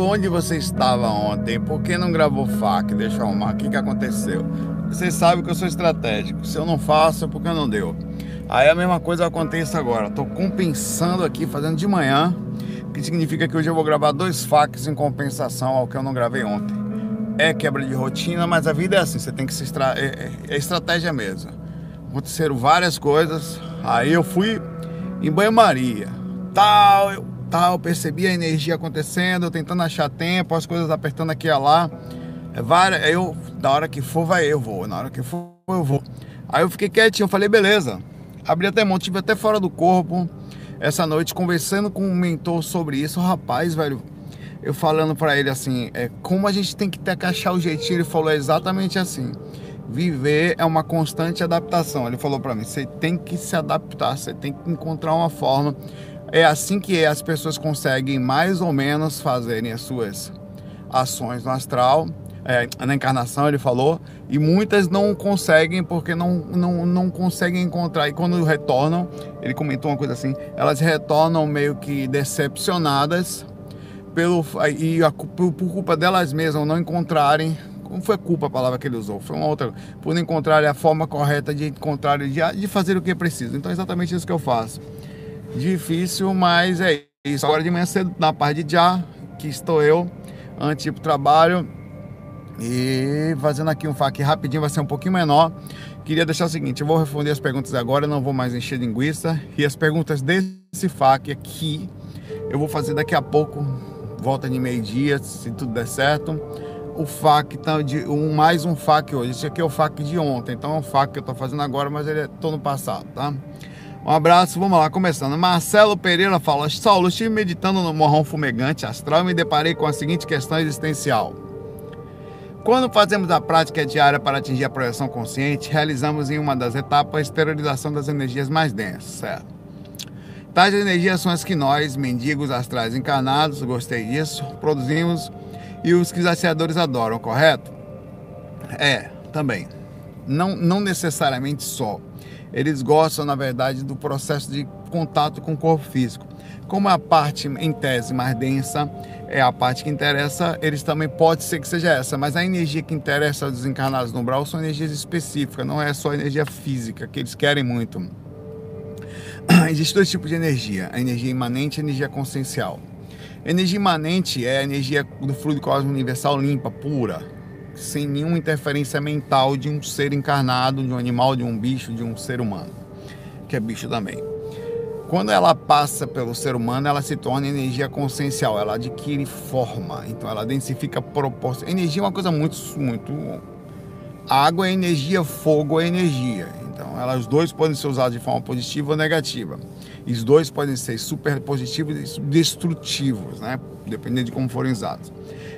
onde você estava ontem? Por que não gravou FAQ? Deixa eu arrumar. O que, que aconteceu? Vocês sabem que eu sou estratégico. Se eu não faço, é porque não deu. Aí a mesma coisa acontece agora. Estou compensando aqui, fazendo de manhã. Que significa que hoje eu vou gravar dois FAQs em compensação ao que eu não gravei ontem. É quebra de rotina, mas a vida é assim. Você tem que se extra... é, é, é estratégia mesmo. Aconteceram várias coisas. Aí eu fui em banho-maria. Tal, eu tal, percebi a energia acontecendo, tentando achar tempo, as coisas apertando aqui e lá. É várias, eu, da hora que for, vai, eu vou. Na hora que for, eu vou. Aí eu fiquei quietinho, eu falei, beleza. Abri até mão, tive até fora do corpo essa noite, conversando com um mentor sobre isso. Rapaz, velho, eu falando para ele assim, é como a gente tem que ter que achar o jeitinho. Ele falou exatamente assim. Viver é uma constante adaptação. Ele falou para mim, você tem que se adaptar, você tem que encontrar uma forma é assim que as pessoas conseguem mais ou menos fazerem as suas ações no astral, é, na encarnação, ele falou, e muitas não conseguem porque não, não, não conseguem encontrar. E quando retornam, ele comentou uma coisa assim: elas retornam meio que decepcionadas pelo, e a, por, culpa delas mesmas não encontrarem como foi culpa a palavra que ele usou? Foi uma outra, por não encontrarem a forma correta de encontrar, de, de fazer o que é preciso. Então é exatamente isso que eu faço. Difícil, mas é isso. Agora de manhã cedo, na parte de já, que estou eu, antes ir pro trabalho. E fazendo aqui um FAQ rapidinho, vai ser um pouquinho menor. Queria deixar o seguinte: eu vou responder as perguntas agora, não vou mais encher linguiça. E as perguntas desse FAQ aqui, eu vou fazer daqui a pouco, volta de meio-dia, se tudo der certo. O FAQ tá de um, mais um FAQ hoje. Esse aqui é o FAQ de ontem, então é um FAQ que eu estou fazendo agora, mas ele é todo no passado, tá? Um abraço, vamos lá, começando. Marcelo Pereira fala: Saulo, estive meditando no morrão fumegante astral e me deparei com a seguinte questão existencial. Quando fazemos a prática diária para atingir a projeção consciente, realizamos em uma das etapas a esterilização das energias mais densas, certo? Tais energias são as que nós, mendigos astrais encarnados, gostei disso, produzimos e os que os saciadores adoram, correto? É, também. Não, não necessariamente só eles gostam, na verdade, do processo de contato com o corpo físico. Como a parte, em tese, mais densa é a parte que interessa, eles também pode ser que seja essa, mas a energia que interessa aos desencarnados no umbral são energias específicas, não é só energia física, que eles querem muito. Existem dois tipos de energia, a energia imanente e a energia consciencial. energia imanente é a energia do fluido cósmico universal limpa, pura, sem nenhuma interferência mental de um ser encarnado, de um animal, de um bicho, de um ser humano, que é bicho também. Quando ela passa pelo ser humano, ela se torna energia consciencial, ela adquire forma, então ela densifica proporção. Energia é uma coisa muito, muito. Água é energia, fogo é energia. Então, elas dois podem ser usados de forma positiva ou negativa. Os dois podem ser super positivos e destrutivos, né? Dependendo de como forem usados.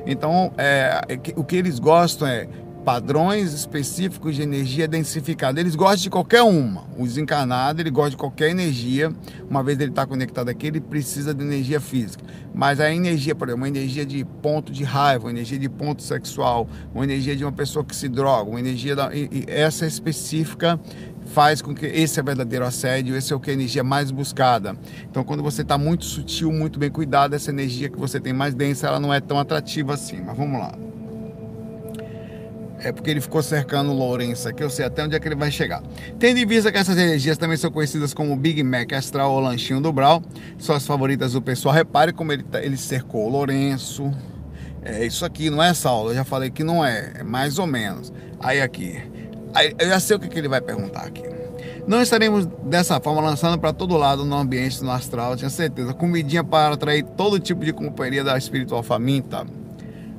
Então, é, é o que eles gostam é padrões específicos de energia densificada. Eles gostam de qualquer uma. O desencarnado, ele gosta de qualquer energia. Uma vez ele está conectado aqui, ele precisa de energia física. Mas a energia, por exemplo, uma energia de ponto de raiva, uma energia de ponto sexual, uma energia de uma pessoa que se droga, uma energia da, e, essa específica faz com que esse é verdadeiro assédio, esse é o que é a energia mais buscada. Então, quando você está muito sutil, muito bem cuidado, essa energia que você tem mais densa, ela não é tão atrativa assim. Mas vamos lá. É porque ele ficou cercando Lourenço aqui, eu sei até onde é que ele vai chegar. Tendo em vista que essas energias também são conhecidas como Big Mac Astral ou Lanchinho do Brau, são as favoritas do pessoal. Repare como ele, tá, ele cercou o Lourenço. É isso aqui, não é Saulo, eu já falei que não é, é mais ou menos. Aí aqui, Aí, eu já sei o que, que ele vai perguntar aqui. Não estaremos dessa forma lançando para todo lado no ambiente no astral, tinha certeza. Comidinha para atrair todo tipo de companhia da espiritual faminta.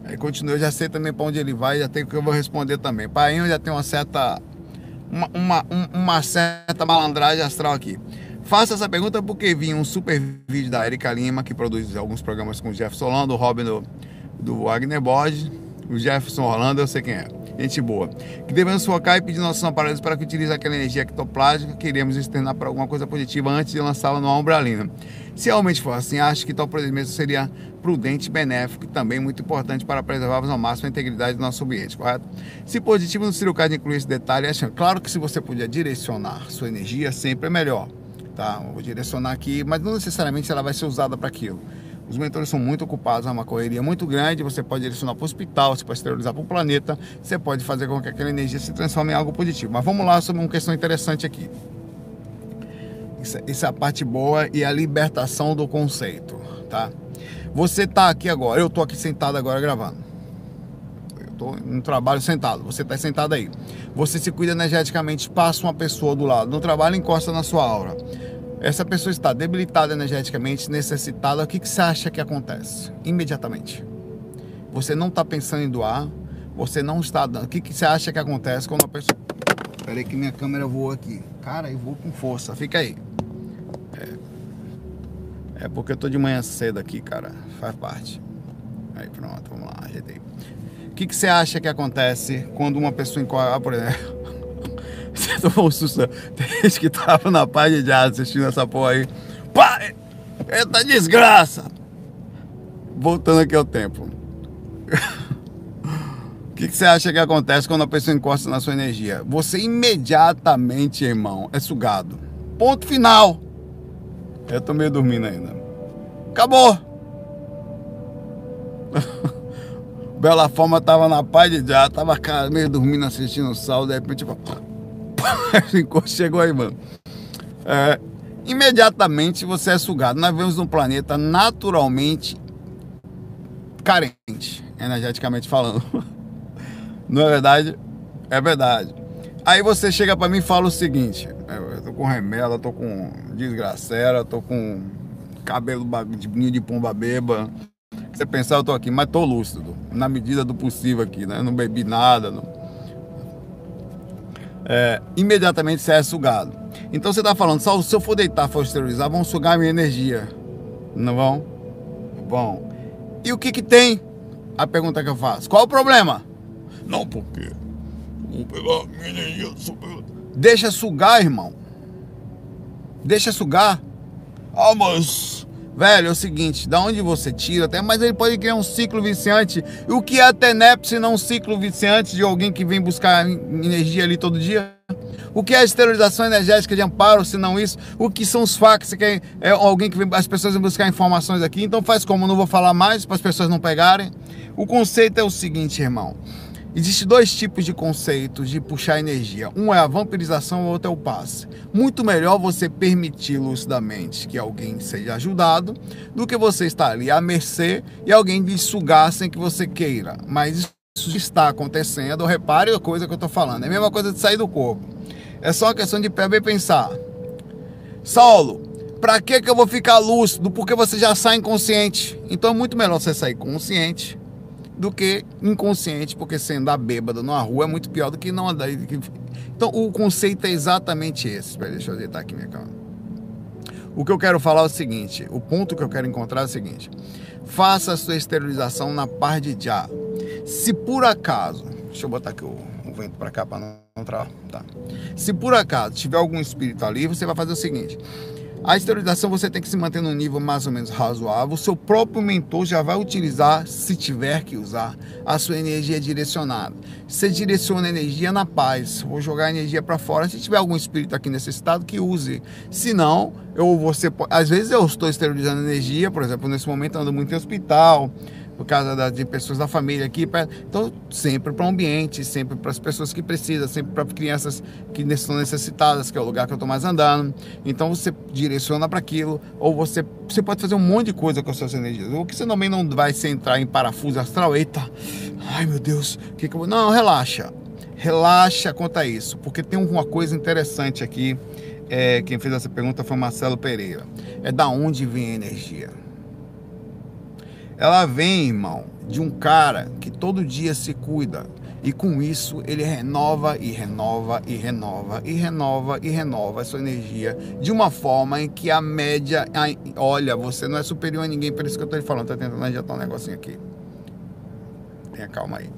Aí continua, eu já sei também para onde ele vai, já tem o que eu vou responder também. Painho já tem uma certa uma, uma, uma certa malandragem astral aqui. Faça essa pergunta porque vi um super vídeo da Erika Lima, que produz alguns programas com o Jefferson Orlando, o Robin do, do Wagner Borges, o Jefferson Orlando, eu sei quem é gente boa. Que devemos focar e pedir nossos aparelhos para que utilize aquela energia ectoplásmica que queremos externar para alguma coisa positiva antes de lançá-la no umbralina. Se realmente for assim, acho que tal procedimento seria prudente, benéfico e também muito importante para preservarmos ao máximo a integridade do nosso ambiente, correto? Se positivo no seria o caso de incluir esse detalhe, acho, claro que se você puder direcionar sua energia, sempre é melhor, tá? Vou direcionar aqui, mas não necessariamente ela vai ser usada para aquilo Os mentores são muito ocupados, é uma correria muito grande. Você pode direcionar para o hospital, você pode esterilizar para o planeta, você pode fazer com que aquela energia se transforme em algo positivo. Mas vamos lá sobre uma questão interessante aqui. Isso, é a parte boa e a libertação do conceito, tá? Você está aqui agora, eu estou aqui sentado agora gravando. Eu estou no trabalho sentado, você está sentado aí. Você se cuida energeticamente, passa uma pessoa do lado. No trabalho, encosta na sua aura essa pessoa está debilitada energeticamente, necessitada, o que, que você acha que acontece? Imediatamente. Você não está pensando em doar, você não está dando. O que, que você acha que acontece quando a pessoa. Peraí que minha câmera voou aqui. Cara, eu vou com força, fica aí. É, é porque eu tô de manhã cedo aqui, cara. Faz parte. Aí pronto, vamos lá, ajeitei. O que, que você acha que acontece quando uma pessoa ah, por exemplo, você tomou um susto. Tem gente que tava na página de assistindo essa porra aí. Pai! Eita desgraça! Voltando aqui ao tempo. O que, que, você acha que acontece quando a pessoa encosta na sua energia? Você imediatamente, irmão, é sugado. Ponto final. Eu tô meio dormindo ainda. Acabou. Bela Forma tava na paz de já, tava meio dormindo assistindo o sol, de repente, tipo, chegou aí, mano. É, imediatamente você é sugado. Nós vemos um planeta naturalmente carente, energeticamente falando. Não é verdade? É verdade. Aí você chega para mim e fala o seguinte: é, eu tô com remela, tô com desgracera, tô com cabelo de ninho de pomba beba. Você pensar, eu tô aqui, mas tô lúcido, na medida do possível aqui, né? Eu não bebi nada, não é, imediatamente você é sugado. Então você está falando, só se eu for deitar, for esterilizar, vão sugar minha energia. Não vão? Bom. E o que que tem? A pergunta que eu faço. Qual o problema? Não, porque vou pegar minha energia. Deixa sugar, irmão. Deixa sugar. Ah, mas Velho, é o seguinte, da onde você tira, até, mas ele pode criar um ciclo viciante. O que é a TENEP se não um ciclo viciante de alguém que vem buscar energia ali todo dia? O que é a esterilização energética de amparo, se não isso? O que são os fax, que é alguém que vem, as pessoas vêm buscar informações aqui. Então faz como, não vou falar mais para as pessoas não pegarem. O conceito é o seguinte, irmão. Existem dois tipos de conceitos de puxar energia. Um é a vampirização, o outro é o passe. Muito melhor você permitir lucidamente que alguém seja ajudado do que você estar ali à mercê e alguém lhe sugar sem que você queira. Mas isso está acontecendo. Repare a coisa que eu estou falando. É a mesma coisa de sair do corpo. É só uma questão de pé bem pensar. Saulo, para que, que eu vou ficar lúcido? Porque você já sai inconsciente. Então é muito melhor você sair consciente do que inconsciente, porque você andar bêbado numa rua é muito pior do que não andar. Então o conceito é exatamente esse. Espera, deixa eu ajeitar aqui minha câmera. O que eu quero falar é o seguinte: o ponto que eu quero encontrar é o seguinte. Faça a sua esterilização na par de já. Se por acaso, deixa eu botar aqui o, o vento para cá para não entrar, tá? Se por acaso tiver algum espírito ali, você vai fazer o seguinte: a esterilização você tem que se manter num nível mais ou menos razoável. O seu próprio mentor já vai utilizar, se tiver que usar, a sua energia direcionada. Você direciona a energia na paz. Vou jogar a energia para fora. Se tiver algum espírito aqui necessitado, que use. Se não, eu você às vezes eu estou esterilizando energia, por exemplo, nesse momento ando muito em hospital por causa da, de pessoas da família aqui. Pra, então, sempre para o ambiente, sempre para as pessoas que precisam, sempre para crianças que estão necessitadas, que é o lugar que eu estou mais andando. Então, você direciona para aquilo, ou você, você pode fazer um monte de coisa com as suas energias. O que você também não vai se entrar em parafuso astral, eita, ai meu Deus, que que eu... não, relaxa. Relaxa quanto a isso, porque tem uma coisa interessante aqui. É, quem fez essa pergunta foi Marcelo Pereira. É da onde vem a energia? Ela vem, irmão, de um cara que todo dia se cuida. E com isso ele renova e renova e renova e renova e renova a sua energia de uma forma em que a média. Olha, você não é superior a ninguém, por isso que eu estou te falando. Estou tentando adiantar um negocinho aqui. Tenha calma aí.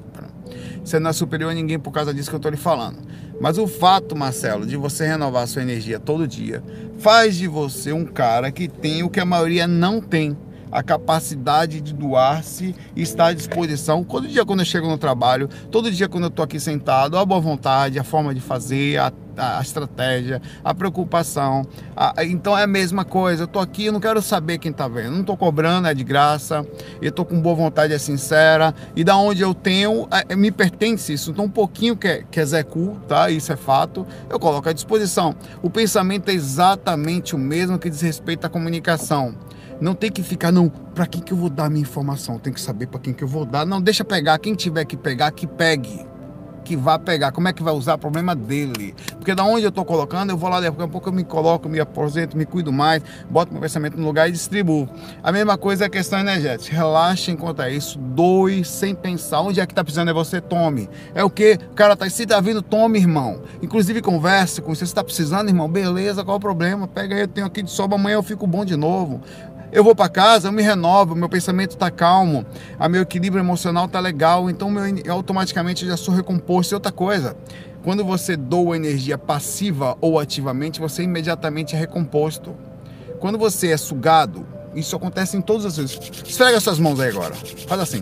Você não é superior a ninguém por causa disso que eu estou lhe falando. Mas o fato, Marcelo, de você renovar a sua energia todo dia, faz de você um cara que tem o que a maioria não tem a capacidade de doar-se e estar à disposição. Todo dia quando eu chego no trabalho, todo dia quando eu estou aqui sentado, a boa vontade, a forma de fazer, a a estratégia, a preocupação. A, então é a mesma coisa. Eu tô aqui, eu não quero saber quem tá vendo. Não tô cobrando, é de graça. Eu tô com boa vontade, é sincera. E da onde eu tenho, é, me pertence isso. Então um pouquinho que, é, que executo, tá? Isso é fato. Eu coloco à disposição. O pensamento é exatamente o mesmo que diz respeito à comunicação. Não tem que ficar, não, para quem que eu vou dar minha informação? Tem que saber para quem que eu vou dar. Não, deixa pegar. Quem tiver que pegar, que pegue que vai pegar, como é que vai usar, problema dele. Porque da onde eu estou colocando, eu vou lá, daqui a pouco eu me coloco, me aposento, me cuido mais, boto meu pensamento no lugar e distribuo. A mesma coisa é a questão energética. Relaxe enquanto é isso, doe sem pensar. Onde é que está precisando é você, tome. É o que? O cara tá, se tá vindo, tome, irmão. Inclusive converse com você, se está precisando, irmão, beleza, qual o problema? Pega aí, eu tenho aqui de sobra, amanhã eu fico bom de novo. Eu vou para casa, eu me renovo, meu pensamento está calmo, a meu equilíbrio emocional está legal, então meu, automaticamente eu já sou recomposto. E outra coisa, quando você doa energia passiva ou ativamente, você imediatamente é recomposto. Quando você é sugado, isso acontece em todas as vezes. Esfrega suas mãos aí agora. Faz assim.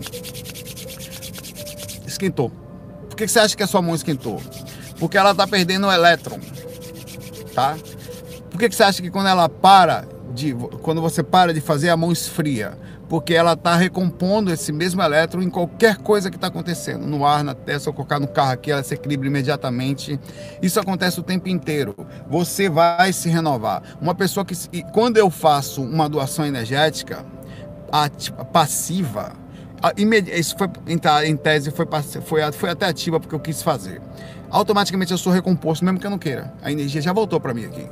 Esquentou. Por que você acha que a sua mão esquentou? Porque ela está perdendo o elétron. Tá? Por que você acha que quando ela para de quando você para de fazer, a mão esfria, porque ela está recompondo esse mesmo elétron em qualquer coisa que está acontecendo, no ar, na se eu colocar no carro aqui, ela se equilibra imediatamente. Isso acontece o tempo inteiro. Você vai se renovar. Uma pessoa que, quando eu faço uma doação energética passiva, isso foi em tese foi, foi, foi até ativa porque eu quis fazer. Automaticamente eu sou recomposto, mesmo que eu não queira. A energia já voltou para mim aqui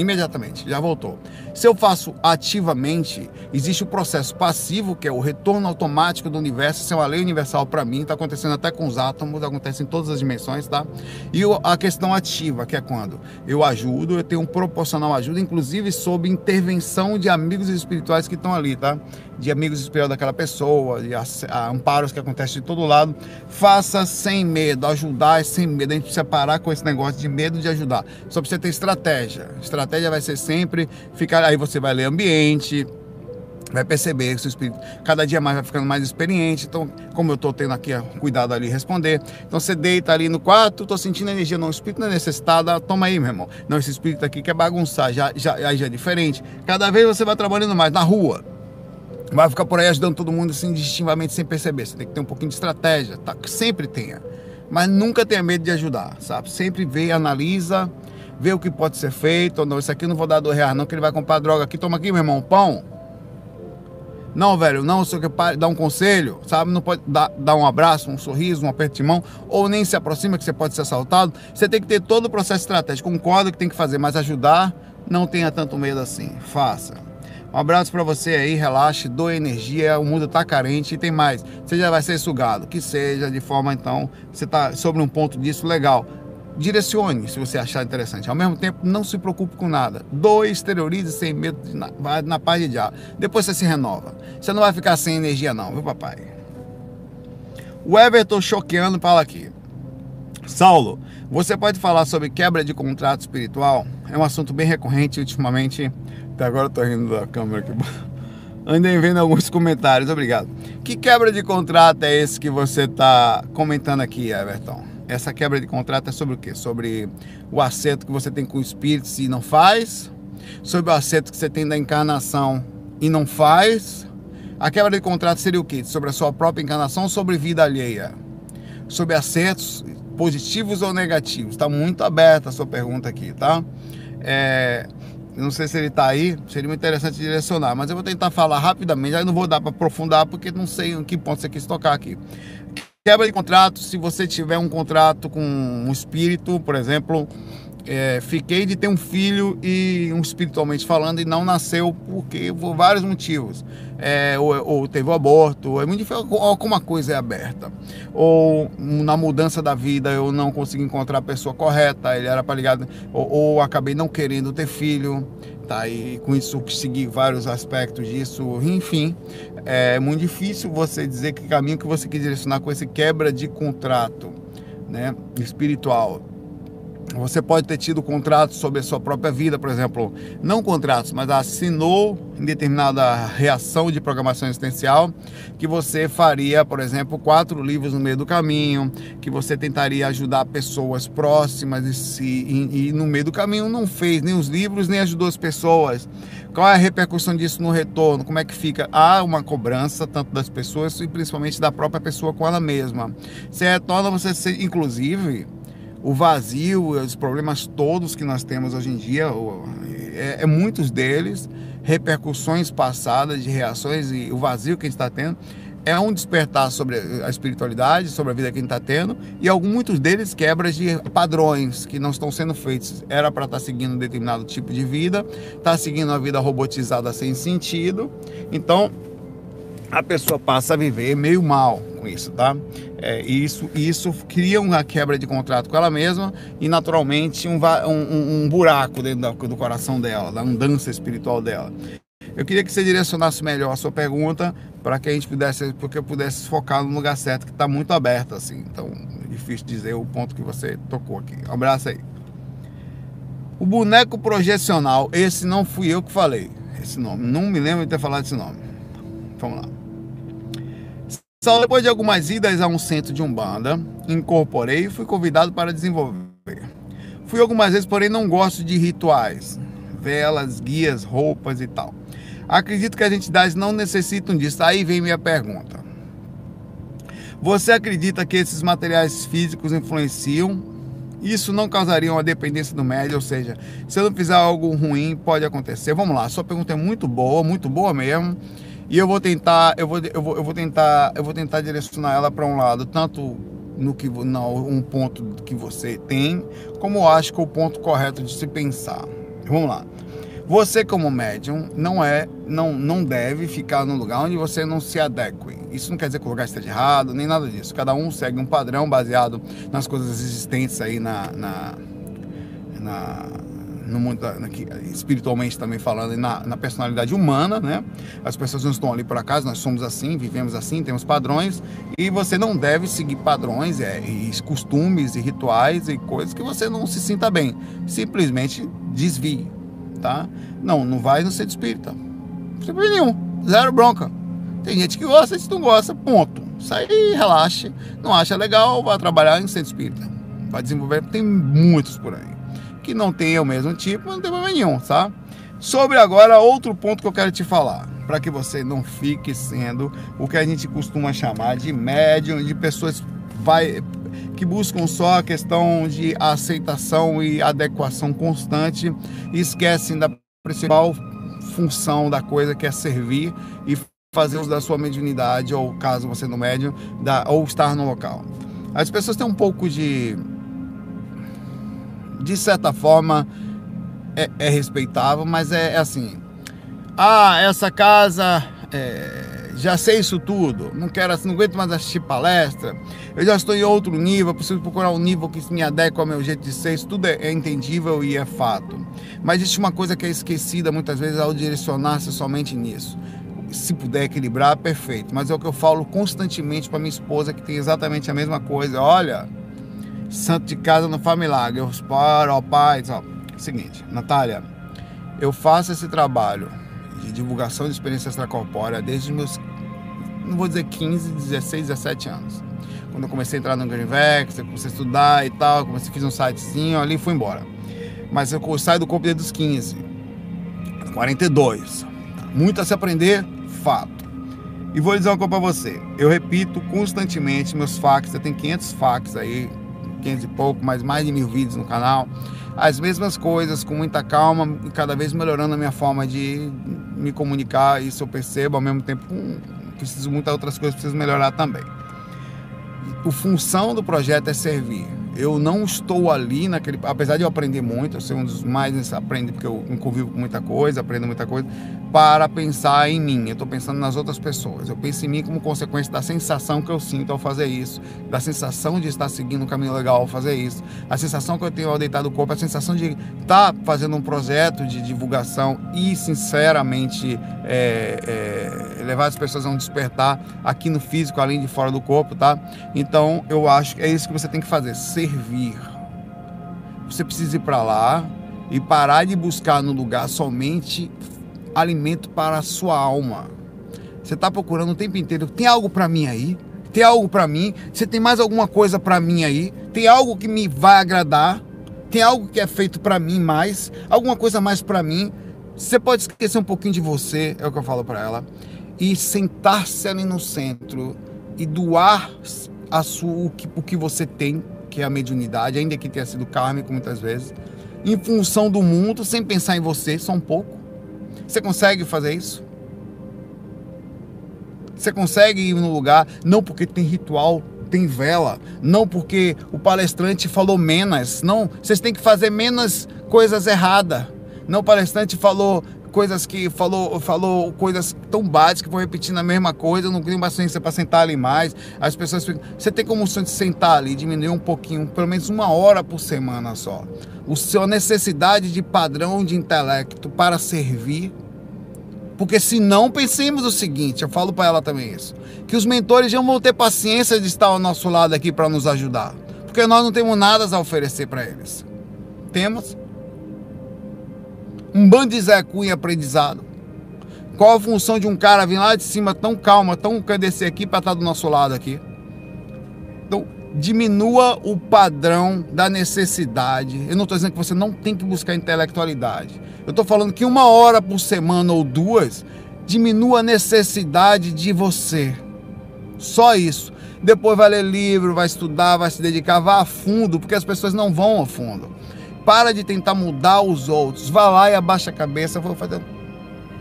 imediatamente, já voltou. Se eu faço ativamente, existe o processo passivo, que é o retorno automático do universo, isso é uma lei universal para mim, está acontecendo até com os átomos, acontece em todas as dimensões, tá? E a questão ativa, que é quando eu ajudo, eu tenho um proporcional ajuda, inclusive sob intervenção de amigos espirituais que estão ali, tá? De amigos espirituais daquela pessoa, de amparos que acontecem de todo lado. Faça sem medo, ajudar é sem medo. A gente precisa parar com esse negócio de medo de ajudar. Só precisa ter estratégia. Estratégia estratégia vai ser sempre ficar. Aí você vai ler ambiente, vai perceber que seu espírito cada dia mais vai ficando mais experiente. Então, como eu estou tendo aqui cuidado ali responder, então você deita ali no quarto, estou sentindo energia, não, o espírito não é necessitado, toma aí, meu irmão. Não, esse espírito aqui quer bagunçar, já, já, aí já é diferente. Cada vez você vai trabalhando mais na rua. Vai ficar por aí ajudando todo mundo assim, distintivamente, sem perceber. Você tem que ter um pouquinho de estratégia, tá? Sempre tenha. Mas nunca tenha medo de ajudar, sabe? Sempre vê, analisa, ver o que pode ser feito ou não. Isso aqui eu não vou dar dois reais, não, que ele vai comprar droga aqui. Toma aqui, meu irmão, pão. Não, velho, não, você quer dar um conselho, sabe? Não pode dar, dar um abraço, um sorriso, um aperto de mão, ou nem se aproxima que você pode ser assaltado. Você tem que ter todo o processo estratégico. Concordo que tem que fazer, mas ajudar, não tenha tanto medo assim. Faça. Um abraço para você aí, relaxe, doe energia, o mundo tá carente e tem mais. Você já vai ser sugado, que seja de forma então, você tá sobre um ponto disso legal direcione se você achar interessante. Ao mesmo tempo, não se preocupe com nada. Doe, exteriorize sem medo, na, na paz de diabo. Depois você se renova. Você não vai ficar sem energia não, viu papai? O Everton Choqueando fala aqui. Saulo, você pode falar sobre quebra de contrato espiritual? É um assunto bem recorrente ultimamente. Até agora eu tô rindo da câmera aqui. Andei vendo alguns comentários, obrigado. Que quebra de contrato é esse que você está comentando aqui, Everton? Essa quebra de contrato é sobre o quê? Sobre o acerto que você tem com o espírito e não faz, sobre o acerto que você tem da encarnação e não faz. A quebra de contrato seria o quê? Sobre a sua própria encarnação, sobre vida alheia, sobre acertos positivos ou negativos. Está muito aberta a sua pergunta aqui, tá? É, não sei se ele está aí, seria muito interessante direcionar, mas eu vou tentar falar rapidamente. Aí não vou dar para aprofundar porque não sei em que ponto você quis tocar aqui. Quebra de contrato, se você tiver um contrato com um espírito, por exemplo, é, fiquei de ter um filho e um espiritualmente falando e não nasceu porque por vários motivos é, ou, ou, teve o um aborto é muito difícil alguma coisa é aberta ou na mudança da vida eu não consegui encontrar a pessoa correta ele era para ligado ou, ou acabei não querendo ter filho tá? E com isso consegui vários aspectos disso, enfim, é muito difícil você dizer que caminho que você quer direcionar com esse quebra de contrato, né, espiritual. Você pode ter tido contratos sobre a sua própria vida, por exemplo, não contratos, mas assinou em determinada reação de programação existencial que você faria, por exemplo, quatro livros no meio do caminho, que você tentaria ajudar pessoas próximas e, se, e, e no meio do caminho não fez nem os livros nem ajudou as pessoas. Qual é a repercussão disso no retorno? Como é que fica? Há uma cobrança tanto das pessoas e principalmente da própria pessoa com ela mesma. Você retorna você, inclusive o vazio, os problemas todos que nós temos hoje em dia, é, é muitos deles, repercussões passadas de reações e o vazio que a gente está tendo, é um despertar sobre a espiritualidade, sobre a vida que a gente está tendo, e alguns, muitos deles quebras de padrões que não estão sendo feitos. Era para estar tá seguindo um determinado tipo de vida, está seguindo uma vida robotizada sem sentido. Então, a pessoa passa a viver meio mal com isso, tá? É, isso, isso cria uma quebra de contrato com ela mesma e naturalmente um, um, um buraco dentro do coração dela, da andança espiritual dela. Eu queria que você direcionasse melhor a sua pergunta para que a gente pudesse, porque eu pudesse focar no lugar certo que está muito aberto assim. Então, difícil dizer o ponto que você tocou aqui. Um abraço aí. O boneco projecional, esse não fui eu que falei. Esse nome, não me lembro de ter falado esse nome. Vamos lá. Só depois de algumas idas a um centro de Umbanda, incorporei e fui convidado para desenvolver. Fui algumas vezes, porém não gosto de rituais, velas, guias, roupas e tal. Acredito que as entidades não necessitam disso. Aí vem minha pergunta. Você acredita que esses materiais físicos influenciam? Isso não causaria uma dependência do médio, ou seja, se eu não fizer algo ruim, pode acontecer. Vamos lá, sua pergunta é muito boa, muito boa mesmo. E eu vou tentar, eu vou, eu vou, eu vou tentar, eu vou tentar direcionar ela para um lado, tanto no que não, um ponto que você tem, como acho que é o ponto correto de se pensar. Vamos lá. Você como médium não é, não, não deve ficar num lugar onde você não se adeque. Isso não quer dizer que o lugar esteja errado, nem nada disso. Cada um segue um padrão baseado nas coisas existentes aí na, na, na no mundo aqui, espiritualmente também falando, na, na, personalidade humana, né? As pessoas não estão ali por acaso, nós somos assim, vivemos assim, temos padrões e você não deve seguir padrões, é, e costumes e rituais e coisas que você não se sinta bem. Simplesmente desvie, tá? Não, não vai no centro espírita. Sem nenhum, zero bronca. Tem gente que gosta, gente não gosta, ponto. Sai e relaxe. Não acha legal, vai trabalhar em centro espírita. Vai desenvolver, tem muitos por aí que não tenha o mesmo tipo, não tem problema nenhum, tá? Sobre agora outro ponto que eu quero te falar, para que você não fique sendo o que a gente costuma chamar de médium, de pessoas vai, que buscam só a questão de aceitação e adequação constante e esquecem da principal função da coisa que é servir e fazer uso da sua mediunidade ou caso você não médium, da, ou estar no local. As pessoas têm um pouco de de certa forma é, é respeitável, mas é, é, assim. Ah, essa casa é, já sei isso tudo, não quero não aguento mais assistir palestra, eu já estou em outro nível, preciso procurar um nível que me adequa ao meu jeito de ser, isso tudo é, é entendível e é fato. Mas existe uma coisa que é esquecida muitas vezes ao direcionar-se somente nisso. Se puder equilibrar, perfeito. Mas é o que eu falo constantemente para minha esposa, que tem exatamente a mesma coisa. Olha, santo de casa não faz milagre. Eu paro, ó pai, ó. Seguinte, Natália, eu faço esse trabalho de divulgação de experiência extracorpórea desde os meus, não vou dizer 15, 16, 17 anos. Quando eu comecei a entrar no Greenvex, eu comecei a estudar e tal, comecei a fazer um sitezinho ali e fui embora. Mas eu saio do corpo desde os 15, 42. Muito a se aprender, fato. E vou dizer uma coisa para você. Eu repito constantemente meus fax, eu tenho 500 fax aí 500 e pouco, mas mais de mil vídeos no canal. As mesmas coisas, com muita calma e cada vez melhorando a minha forma de me comunicar. Isso eu percebo, ao mesmo tempo, hum, preciso muitas outras coisas, preciso melhorar também. A função do projeto é servir eu não estou ali naquele. Apesar de eu aprender muito, eu ser um dos mais aprende porque eu convivo com muita coisa, aprendo muita coisa, para pensar em mim. Eu estou pensando nas outras pessoas. Eu penso em mim como consequência da sensação que eu sinto ao fazer isso, da sensação de estar seguindo um caminho legal ao fazer isso, a sensação que eu tenho ao deitar do corpo, a sensação de estar tá fazendo um projeto de divulgação e, sinceramente, é, é, levar as pessoas a um despertar aqui no físico, além de fora do corpo, tá? Então, eu acho que é isso que você tem que fazer. Ser servir. você precisa ir para lá e parar de buscar no lugar somente alimento para a sua alma. Você está procurando o tempo inteiro. Tem algo para mim aí? Tem algo para mim? Você tem mais alguma coisa para mim aí? Tem algo que me vai agradar? Tem algo que é feito para mim mais? Alguma coisa mais para mim? Você pode esquecer um pouquinho de você, é o que eu falo para ela, e sentar-se ali no centro e doar a sua, o, que, o que você tem, que é a mediunidade, ainda que tenha sido kármico muitas vezes, em função do mundo, sem pensar em você, só um pouco. Você consegue fazer isso? Você consegue ir no lugar, não porque tem ritual, tem vela, não porque o palestrante falou menos, não, vocês têm que fazer menos coisas erradas. Não, o palestrante falou coisas que falou, falou coisas tão básicas que vão repetindo a mesma coisa, não tenho paciência para sentar ali mais. As pessoas ficam, você tem como sentar ali, diminuir um pouquinho, pelo menos uma hora por semana só. O seu necessidade de padrão de intelecto para servir porque se não, pensemos o seguinte, eu falo para ela também isso, que os mentores já vão ter paciência de estar ao nosso lado aqui para nos ajudar, porque nós não temos nada a oferecer para eles. Temos um bando de Zé Cunha aprendizado. Qual a função de um cara vir lá de cima tão calma, tão quer descer aqui para estar do nosso lado aqui? Então, diminua o padrão da necessidade. Eu não estou dizendo que você não tem que buscar intelectualidade. Eu estou falando que uma hora por semana ou duas diminua a necessidade de você. Só isso. Depois vai ler livro, vai estudar, vai se dedicar, vá a fundo, porque as pessoas não vão a fundo. Para de tentar mudar os outros. Vá lá e abaixa a cabeça. Vou fazer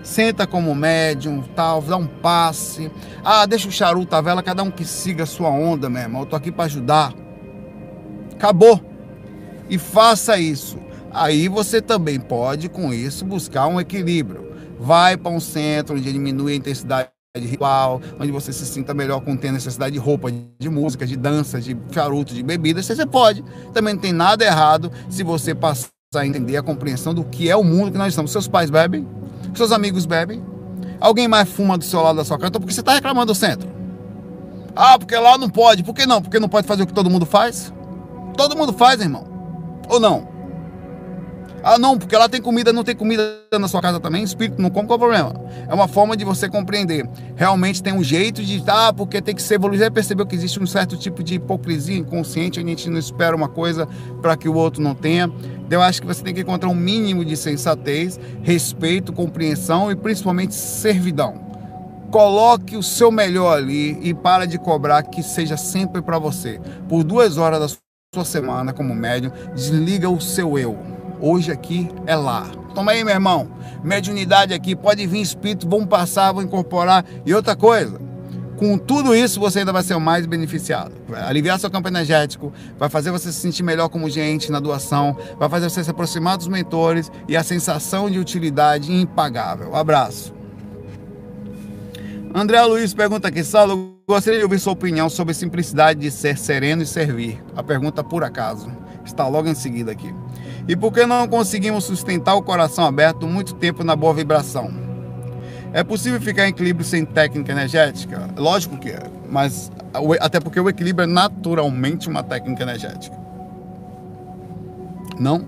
senta como médium, tal, dá um passe. Ah, deixa o charuto, a vela, cada um que siga a sua onda, meu irmão. Eu tô aqui para ajudar. Acabou. E faça isso. Aí você também pode, com isso, buscar um equilíbrio. Vai para um centro onde diminui a intensidade de ritual, onde você se sinta melhor com ter necessidade de roupa, de música, de dança, de charuto, de bebida, você pode. Também não tem nada errado se você passar a entender a compreensão do que é o mundo que nós estamos. Seus pais bebem, seus amigos bebem, alguém mais fuma do seu lado da sua casa, então por que você está reclamando do centro? Ah, porque lá não pode. Por que não? Porque não pode fazer o que todo mundo faz? Todo mundo faz, irmão. Ou não? Ah, não, porque lá tem comida, não tem comida na sua casa também, espírito não come, qual é o problema? É uma forma de você compreender. Realmente tem um jeito de, ah, porque tem que ser evoluir. Já percebeu que existe um certo tipo de hipocrisia inconsciente, a gente não espera uma coisa para que o outro não tenha. Eu acho que você tem que encontrar um mínimo de sensatez, respeito, compreensão e principalmente servidão. Coloque o seu melhor ali e para de cobrar que seja sempre para você. Por duas horas da sua semana como médium, desliga o seu eu Hoje aqui é lá. Toma aí, meu irmão. Mediunidade aqui, pode vir espírito, vamos passar, vamos incorporar. E outra coisa, com tudo isso você ainda vai ser o mais beneficiado. Vai aliviar seu campo energético, vai fazer você se sentir melhor como gente na doação, vai fazer você se aproximar dos mentores e a sensação de utilidade impagável. abraço. André Luiz pergunta aqui, Saulo, gostaria de ouvir sua opinião sobre a simplicidade de ser sereno e servir. A pergunta por acaso está logo em seguida aqui. E por que não conseguimos sustentar o coração aberto muito tempo na boa vibração? É possível ficar em equilíbrio sem técnica energética? Lógico que é, mas até porque o equilíbrio é naturalmente uma técnica energética. Não?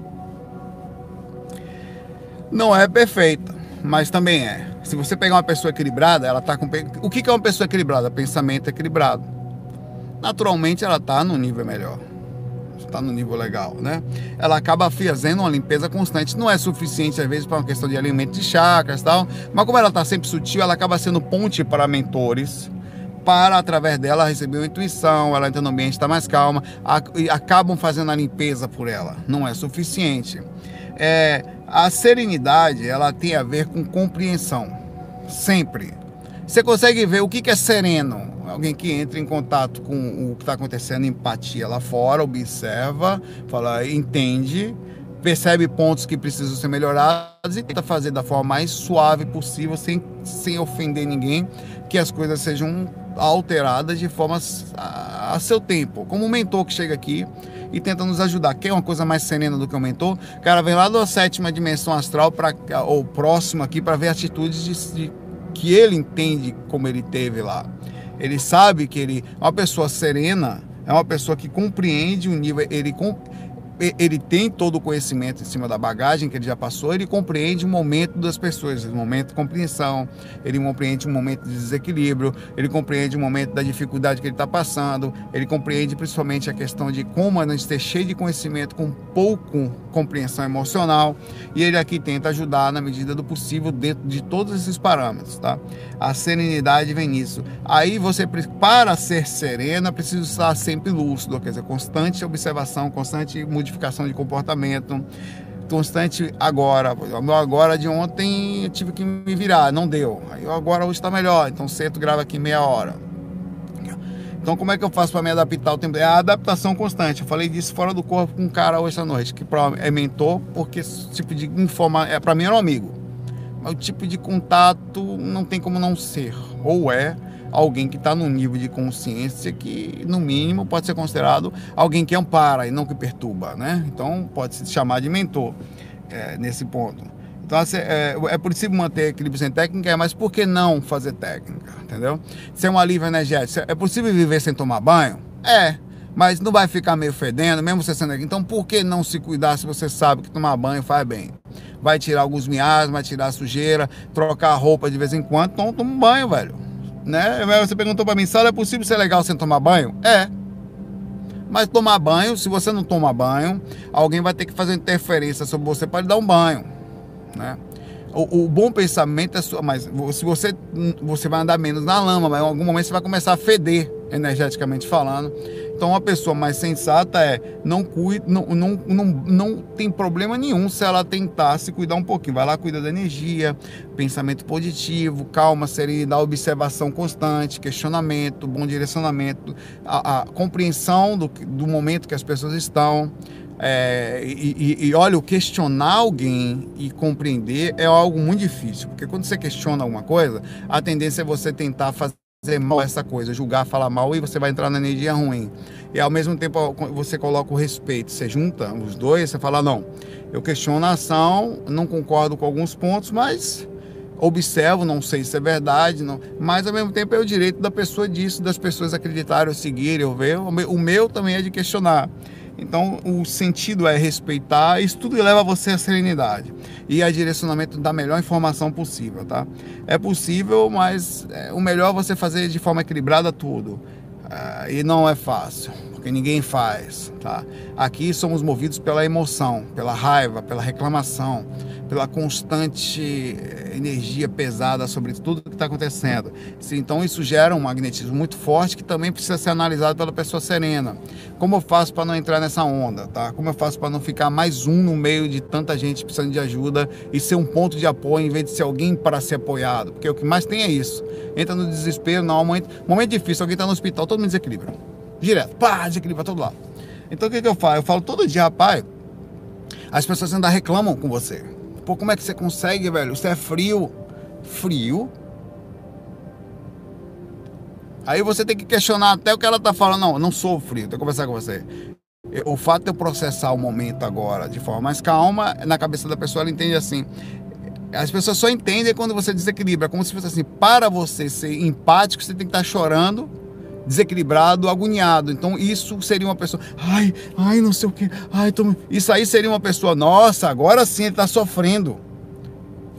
Não é perfeita, mas também é. Se você pegar uma pessoa equilibrada, ela está com. O que é uma pessoa equilibrada? Pensamento equilibrado. Naturalmente ela está no nível melhor está no nível legal, né? Ela acaba fazendo uma limpeza constante. Não é suficiente, às vezes, para uma questão de alimento de chakras e tal, mas como ela está sempre sutil, ela acaba sendo ponte para mentores, para, através dela, receber uma intuição, ela entra no ambiente, está mais calma, e acabam fazendo a limpeza por ela. Não é suficiente. É, a serenidade, ela tem a ver com compreensão, sempre. Você consegue ver o que é sereno? alguém que entra em contato com o que está acontecendo, empatia lá fora, observa, fala, entende, percebe pontos que precisam ser melhorados e tenta fazer da forma mais suave possível, sem, sem ofender ninguém, que as coisas sejam alteradas de forma a, a seu tempo. Como um mentor que chega aqui e tenta nos ajudar. Quer uma coisa mais serena do que o mentor? Cara vem lá da sétima dimensão astral para ou próximo aqui para ver atitudes de, de, que ele entende como ele teve lá. Ele sabe que ele é uma pessoa serena, é uma pessoa que compreende o nível, ele ele tem todo o conhecimento em cima da bagagem que ele já passou, ele compreende o momento das pessoas, o momento de compreensão, ele compreende o momento de desequilíbrio, ele compreende o momento da dificuldade que ele está passando, ele compreende principalmente a questão de como a gente ter cheio de conhecimento com pouco compreensão emocional, e ele aqui tenta ajudar na medida do possível dentro de todos esses parâmetros, tá? A serenidade vem nisso. Aí você, para ser serena, precisa estar sempre lúcido, quer dizer, constante observação, constante modificação de comportamento, constante agora. Agora de ontem eu tive que me virar, não deu. Aí agora hoje está melhor, então sento grava aqui meia hora. Então como é que eu faço para me adaptar ao tempo? É a adaptação constante. Eu falei disso fora do corpo com um cara hoje à noite, que é mentor, porque esse tipo de informação, é, para mim era um amigo. Mas o tipo de contato não tem como não ser. Ou é, alguém que está num nível de consciência que, no mínimo, pode ser considerado alguém que ampara e não que perturba, né? Então, pode se chamar de mentor é, nesse ponto. Então, assim, é, é possível manter equilíbrio sem técnica, mas por que não fazer técnica, entendeu? Ser um alívio energético, é possível viver sem tomar banho? É, mas não vai ficar meio fedendo, mesmo você sendo aqui. Então, por que não se cuidar se você sabe que tomar banho faz bem? Vai tirar alguns miasmas, vai tirar sujeira, trocar a roupa de vez em quando, então toma um banho, velho né? Você perguntou para mim, Sala, é possível ser legal sem tomar banho? É. Mas tomar banho, se você não toma banho, alguém vai ter que fazer interferência sobre você para lhe dar um banho, né? O, o, bom pensamento é sua, mas se você você vai andar menos na lama, mas em algum momento você vai começar a feder energeticamente falando. Então, uma pessoa mais sensata é não cuida, não, não, não, não tem problema nenhum se ela tentar se cuidar um pouquinho. Vai lá, cuida da energia, pensamento positivo, calma, serenidade, observação constante, questionamento, bom direcionamento, a, a compreensão do, do momento que as pessoas estão. É, e, e, e, olha, questionar alguém e compreender é algo muito difícil, porque quando você questiona alguma coisa, a tendência é você tentar fazer fazer mal essa coisa, julgar, falar mal e você vai entrar na energia ruim. E ao mesmo tempo você coloca o respeito, você junta os dois, você fala não, eu questiono a ação, não concordo com alguns pontos, mas observo, não sei se é verdade, não, mas ao mesmo tempo é o direito da pessoa disso, das pessoas acreditarem, seguirem, ou ver. O meu também é de questionar. Então, o sentido é respeitar, isso tudo leva você à serenidade e a direcionamento da melhor informação possível, tá? É possível, mas é, o melhor é você fazer de forma equilibrada tudo. Uh, e não é fácil, porque ninguém faz, tá? Aqui somos movidos pela emoção, pela raiva, pela reclamação pela constante eh, energia pesada sobre tudo que está acontecendo. Então isso gera um magnetismo muito forte que também precisa ser analisado pela pessoa serena. Como eu faço para não entrar nessa onda, tá? Como eu faço para não ficar mais um no meio de tanta gente precisando de ajuda e ser um ponto de apoio em vez de ser alguém para ser apoiado? Porque o que mais tem é isso. Entra no desespero, não, momento, momento difícil, alguém está no hospital, todo mundo desequilibra. Direto, pá, desequilibra todo lado. Então o que, que eu faço? Eu falo todo dia, rapaz, as pessoas ainda reclamam com você. Pô, como é que você consegue, velho? Você é frio. Frio? Aí você tem que questionar até o que ela tá falando. Não, eu não sou frio, tenho que conversar com você. O fato de eu processar o momento agora de forma mais calma, na cabeça da pessoa ela entende assim. As pessoas só entendem quando você desequilibra. Como se fosse assim, para você ser empático, você tem que estar tá chorando desequilibrado, agoniado. Então isso seria uma pessoa, ai, ai, não sei o que, ai, tô... isso aí seria uma pessoa, nossa, agora sim ele está sofrendo.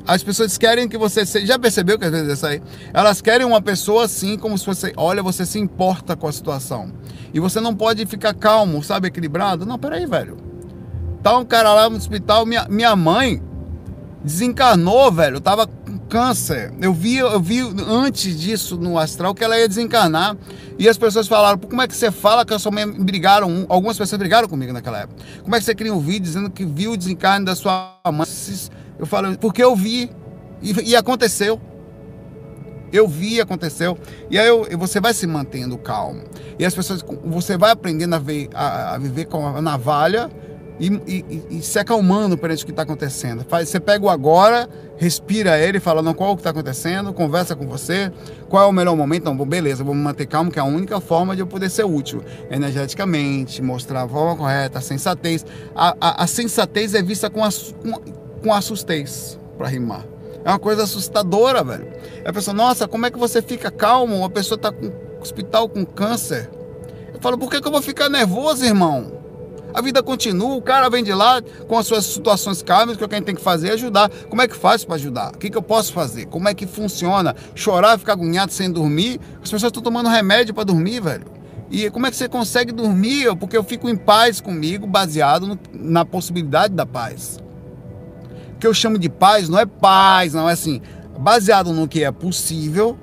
As pessoas querem que você seja, já percebeu que às vezes é isso aí? Elas querem uma pessoa assim, como se você, olha, você se importa com a situação. E você não pode ficar calmo, sabe, equilibrado. Não, peraí, velho. Tá um cara lá no hospital, minha, minha mãe desencarnou, velho. Tava câncer. Eu vi, eu vi antes disso no astral que ela ia desencarnar. E as pessoas falaram, como é que você fala que sua mãe brigaram? Algumas pessoas brigaram comigo naquela época. Como é que você cria um vídeo dizendo que viu o desencarne da sua mãe? Eu falo, porque eu vi. E, e aconteceu. Eu vi, aconteceu. E aí eu, você vai se mantendo calmo. E as pessoas, você vai aprendendo a, ver, a, a viver com a navalha e, e, e se acalmando perante o que está acontecendo. Você pega o agora, respira ele, fala, não, qual é o que está acontecendo, conversa com você, qual é o melhor momento, então, beleza, vou me manter calmo, que é a única forma de eu poder ser útil, energeticamente, mostrar a forma correta, a sensatez. A, a, a sensatez é vista com, a, com, com para rimar. É uma coisa assustadora, velho. A pessoa, nossa, como é que você fica calmo? Uma pessoa está com hospital com câncer. Eu falo, por que, que eu vou ficar nervoso, irmão? A vida continua, o cara vem de lá com as suas situações calmas, que quem tem que fazer é ajudar. Como é que faz para ajudar? O que, que eu posso fazer? Como é que funciona? Chorar, ficar agoniado sem dormir? As pessoas estão tomando remédio para dormir, velho. E como é que você consegue dormir? Porque eu fico em paz comigo, baseado no, na possibilidade da paz. O que eu chamo de paz não é paz, não é assim. Baseado no que é possível,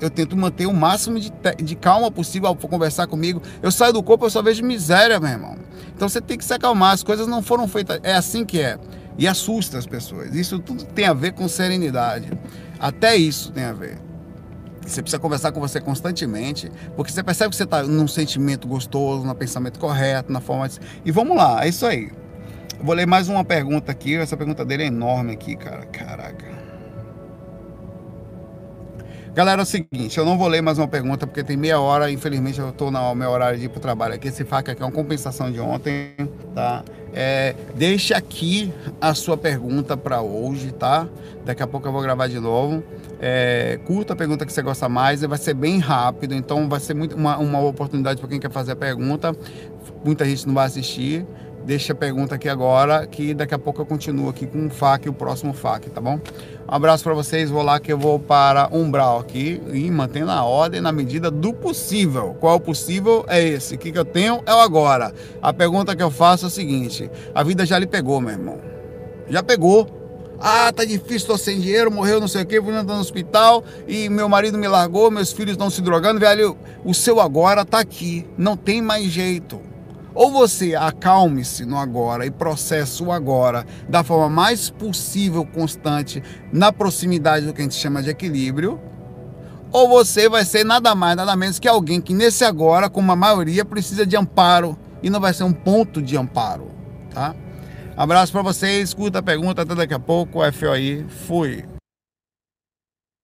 eu tento manter o máximo de, de calma possível ao conversar comigo. Eu saio do corpo, eu só vejo miséria, meu irmão. Então você tem que se acalmar, as coisas não foram feitas. É assim que é. E assusta as pessoas. Isso tudo tem a ver com serenidade. Até isso tem a ver. Você precisa conversar com você constantemente, porque você percebe que você está num sentimento gostoso, no pensamento correto, na forma de... E vamos lá, é isso aí. vou ler mais uma pergunta aqui. Essa pergunta dele é enorme aqui, cara. Caraca. Galera, é o seguinte, eu não vou ler mais uma pergunta porque tem meia hora, infelizmente eu estou no meu horário de ir para o trabalho aqui. Esse faca aqui é uma compensação de ontem, tá? É, deixa aqui a sua pergunta para hoje, tá? Daqui a pouco eu vou gravar de novo. É, curta a pergunta que você gosta mais, vai ser bem rápido, então vai ser muito, uma, uma oportunidade para quem quer fazer a pergunta. Muita gente não vai assistir deixa a pergunta aqui agora, que daqui a pouco eu continuo aqui com o FAQ, o próximo FAQ, tá bom? Um abraço para vocês, vou lá que eu vou para Umbral aqui e mantendo a ordem na medida do possível. Qual é o possível? É esse. O que, que eu tenho é o agora. A pergunta que eu faço é o seguinte: a vida já lhe pegou, meu irmão. Já pegou. Ah, tá difícil, tô sem dinheiro, morreu não sei o que, vou entrar no hospital e meu marido me largou, meus filhos estão se drogando, velho. O seu agora tá aqui, não tem mais jeito. Ou você acalme-se no agora e processe o agora da forma mais possível, constante, na proximidade do que a gente chama de equilíbrio, ou você vai ser nada mais, nada menos que alguém que nesse agora, como a maioria, precisa de amparo e não vai ser um ponto de amparo, tá? Abraço para vocês, escuta a pergunta, até daqui a pouco, FOI, fui.